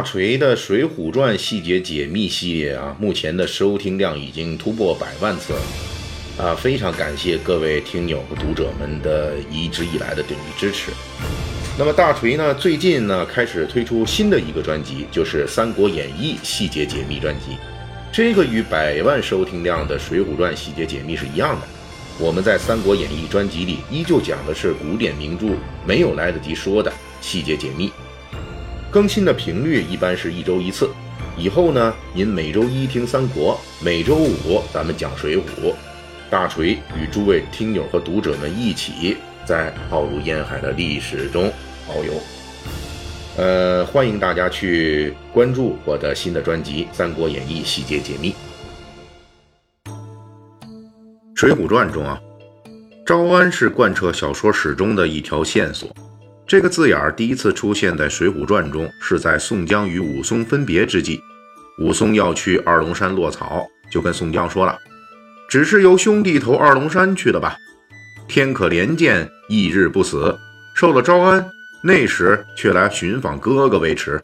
大锤的《水浒传》细节解密系列啊，目前的收听量已经突破百万次了啊！非常感谢各位听友和读者们的一直以来的鼎力支持。那么大锤呢，最近呢开始推出新的一个专辑，就是《三国演义细节解密专辑》。这个与百万收听量的《水浒传》细节解密是一样的。我们在《三国演义》专辑里依旧讲的是古典名著没有来得及说的细节解密。更新的频率一般是一周一次，以后呢，您每周一听三国，每周五咱们讲水浒，大锤与诸位听友和读者们一起在浩如烟海的历史中遨游。呃，欢迎大家去关注我的新的专辑《三国演义细节解密》。水浒传中啊，招安是贯彻小说始终的一条线索。这个字眼儿第一次出现在《水浒传》中，是在宋江与武松分别之际，武松要去二龙山落草，就跟宋江说了：“只是由兄弟投二龙山去的吧？天可怜见，一日不死，受了招安，那时却来寻访哥哥为迟。”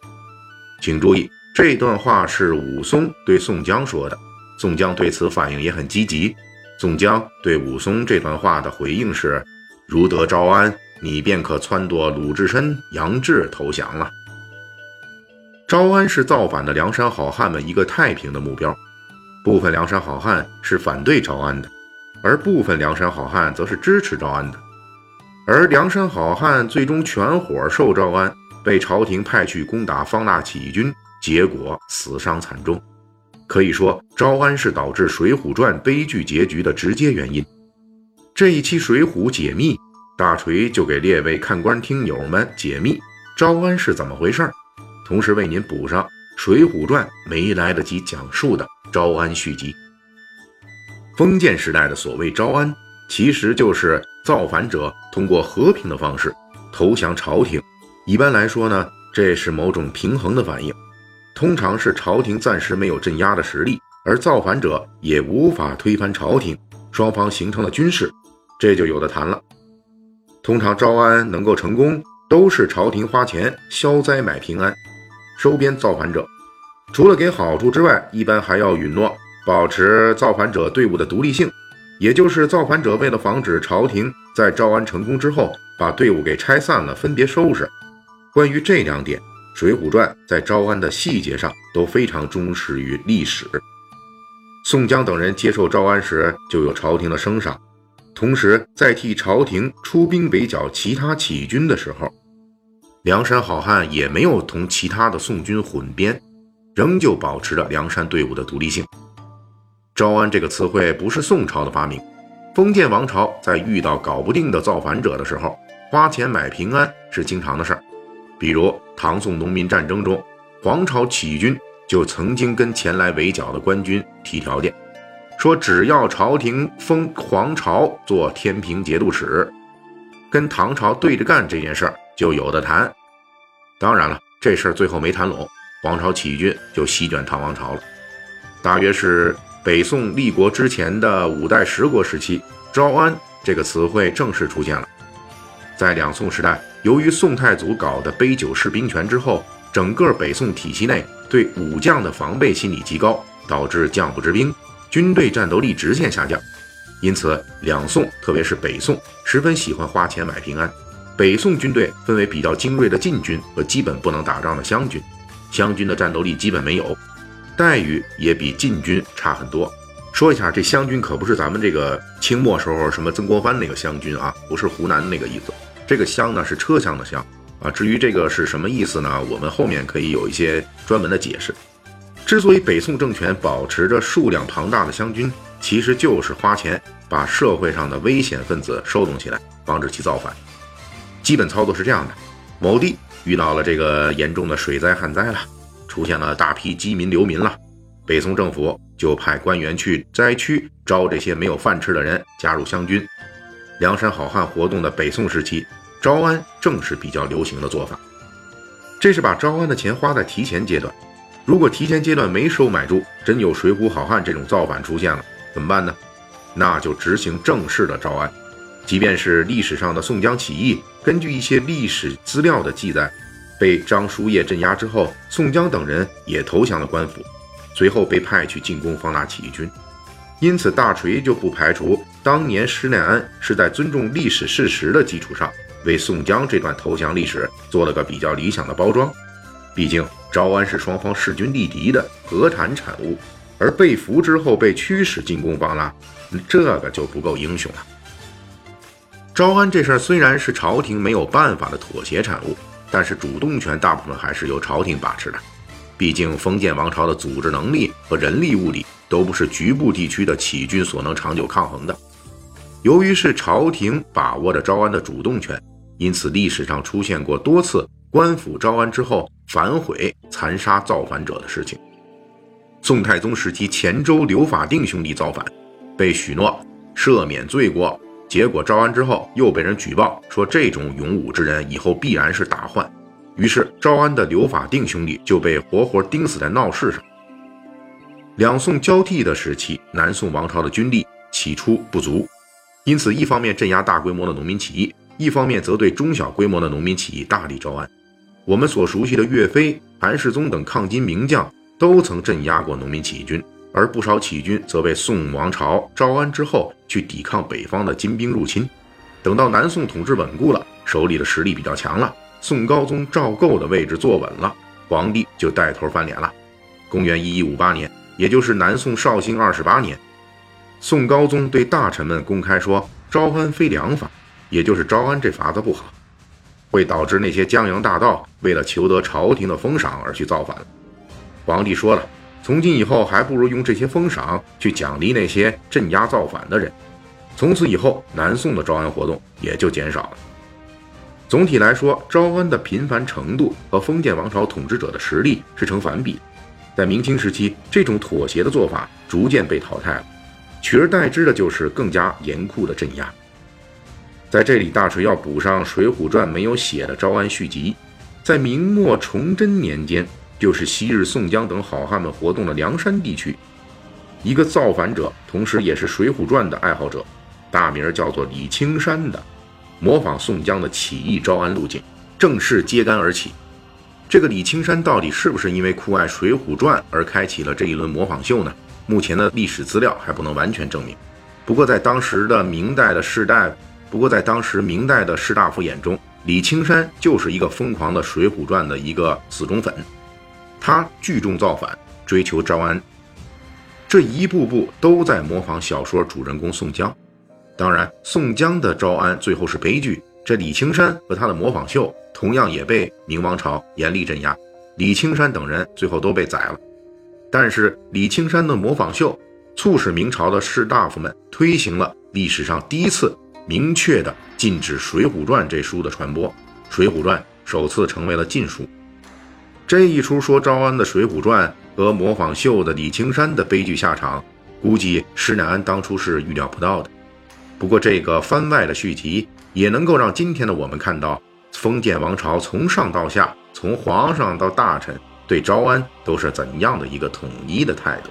请注意，这段话是武松对宋江说的。宋江对此反应也很积极。宋江对武松这段话的回应是：“如得招安。”你便可撺掇鲁智深、杨志投降了。招安是造反的梁山好汉们一个太平的目标，部分梁山好汉是反对招安的，而部分梁山好汉则是支持招安的。而梁山好汉最终全伙受招安，被朝廷派去攻打方腊起义军，结果死伤惨重。可以说，招安是导致《水浒传》悲剧结局的直接原因。这一期《水浒解密》。大锤就给列位看官听友们解密招安是怎么回事儿，同时为您补上《水浒传》没来得及讲述的招安续集。封建时代的所谓招安，其实就是造反者通过和平的方式投降朝廷。一般来说呢，这是某种平衡的反应，通常是朝廷暂时没有镇压的实力，而造反者也无法推翻朝廷，双方形成了军事，这就有的谈了。通常招安能够成功，都是朝廷花钱消灾买平安，收编造反者。除了给好处之外，一般还要允诺保持造反者队伍的独立性，也就是造反者为了防止朝廷在招安成功之后把队伍给拆散了，分别收拾。关于这两点，《水浒传》在招安的细节上都非常忠实于历史。宋江等人接受招安时，就有朝廷的升赏。同时，在替朝廷出兵围剿其他起义军的时候，梁山好汉也没有同其他的宋军混编，仍旧保持着梁山队伍的独立性。招安这个词汇不是宋朝的发明，封建王朝在遇到搞不定的造反者的时候，花钱买平安是经常的事儿。比如唐宋农民战争中，黄巢起义军就曾经跟前来围剿的官军提条件。说只要朝廷封黄巢做天平节度使，跟唐朝对着干这件事儿就有的谈。当然了，这事儿最后没谈拢，黄巢起义军就席卷唐王朝了。大约是北宋立国之前的五代十国时期，招安这个词汇正式出现了。在两宋时代，由于宋太祖搞的杯酒释兵权之后，整个北宋体系内对武将的防备心理极高，导致将不知兵。军队战斗力直线下降，因此两宋，特别是北宋，十分喜欢花钱买平安。北宋军队分为比较精锐的禁军和基本不能打仗的湘军，湘军的战斗力基本没有，待遇也比禁军差很多。说一下，这湘军可不是咱们这个清末时候什么曾国藩那个湘军啊，不是湖南那个意思。这个湘呢是车厢的厢啊。至于这个是什么意思呢？我们后面可以有一些专门的解释。之所以北宋政权保持着数量庞大的湘军，其实就是花钱把社会上的危险分子收拢起来，防止其造反。基本操作是这样的：某地遇到了这个严重的水灾旱灾了，出现了大批饥民流民了，北宋政府就派官员去灾区招这些没有饭吃的人加入湘军。梁山好汉活动的北宋时期，招安正是比较流行的做法。这是把招安的钱花在提前阶段。如果提前阶段没收买住，真有水浒好汉这种造反出现了，怎么办呢？那就执行正式的招安。即便是历史上的宋江起义，根据一些历史资料的记载，被张叔夜镇压之后，宋江等人也投降了官府，随后被派去进攻方腊起义军。因此，大锤就不排除当年施耐庵是在尊重历史事实的基础上，为宋江这段投降历史做了个比较理想的包装。毕竟。招安是双方势均力敌的和谈产物，而被俘之后被驱使进攻方腊，这个就不够英雄了。招安这事儿虽然是朝廷没有办法的妥协产物，但是主动权大部分还是由朝廷把持的。毕竟封建王朝的组织能力和人力物力都不是局部地区的起义军所能长久抗衡的。由于是朝廷把握着招安的主动权，因此历史上出现过多次官府招安之后。反悔残杀造反者的事情。宋太宗时期，黔州刘法定兄弟造反，被许诺赦免罪过，结果招安之后又被人举报说这种勇武之人以后必然是大患，于是招安的刘法定兄弟就被活活钉死在闹市上。两宋交替的时期，南宋王朝的军力起初不足，因此一方面镇压大规模的农民起义，一方面则对中小规模的农民起义大力招安。我们所熟悉的岳飞、韩世忠等抗金名将都曾镇压过农民起义军，而不少起义军则被宋王朝招安之后去抵抗北方的金兵入侵。等到南宋统治稳固了，手里的实力比较强了，宋高宗赵构的位置坐稳了，皇帝就带头翻脸了。公元一一五八年，也就是南宋绍兴二十八年，宋高宗对大臣们公开说：“招安非良法，也就是招安这法子不好。”会导致那些江洋大盗为了求得朝廷的封赏而去造反。皇帝说了，从今以后还不如用这些封赏去奖励那些镇压造反的人。从此以后，南宋的招安活动也就减少了。总体来说，招安的频繁程度和封建王朝统治者的实力是成反比。在明清时期，这种妥协的做法逐渐被淘汰了，取而代之的就是更加严酷的镇压。在这里，大锤要补上《水浒传》没有写的招安续集。在明末崇祯年间，就是昔日宋江等好汉们活动的梁山地区，一个造反者，同时也是《水浒传》的爱好者，大名叫做李青山的，模仿宋江的起义招安路径，正式揭竿而起。这个李青山到底是不是因为酷爱《水浒传》而开启了这一轮模仿秀呢？目前的历史资料还不能完全证明。不过在当时的明代的士大夫。不过，在当时明代的士大夫眼中，李青山就是一个疯狂的《水浒传》的一个死忠粉。他聚众造反，追求招安，这一步步都在模仿小说主人公宋江。当然，宋江的招安最后是悲剧，这李青山和他的模仿秀同样也被明王朝严厉镇压，李青山等人最后都被宰了。但是，李青山的模仿秀促使明朝的士大夫们推行了历史上第一次。明确的禁止《水浒传》这书的传播，《水浒传》首次成为了禁书。这一出说招安的《水浒传》和模仿秀的李青山的悲剧下场，估计施耐庵当初是预料不到的。不过，这个番外的续集也能够让今天的我们看到，封建王朝从上到下，从皇上到大臣，对招安都是怎样的一个统一的态度。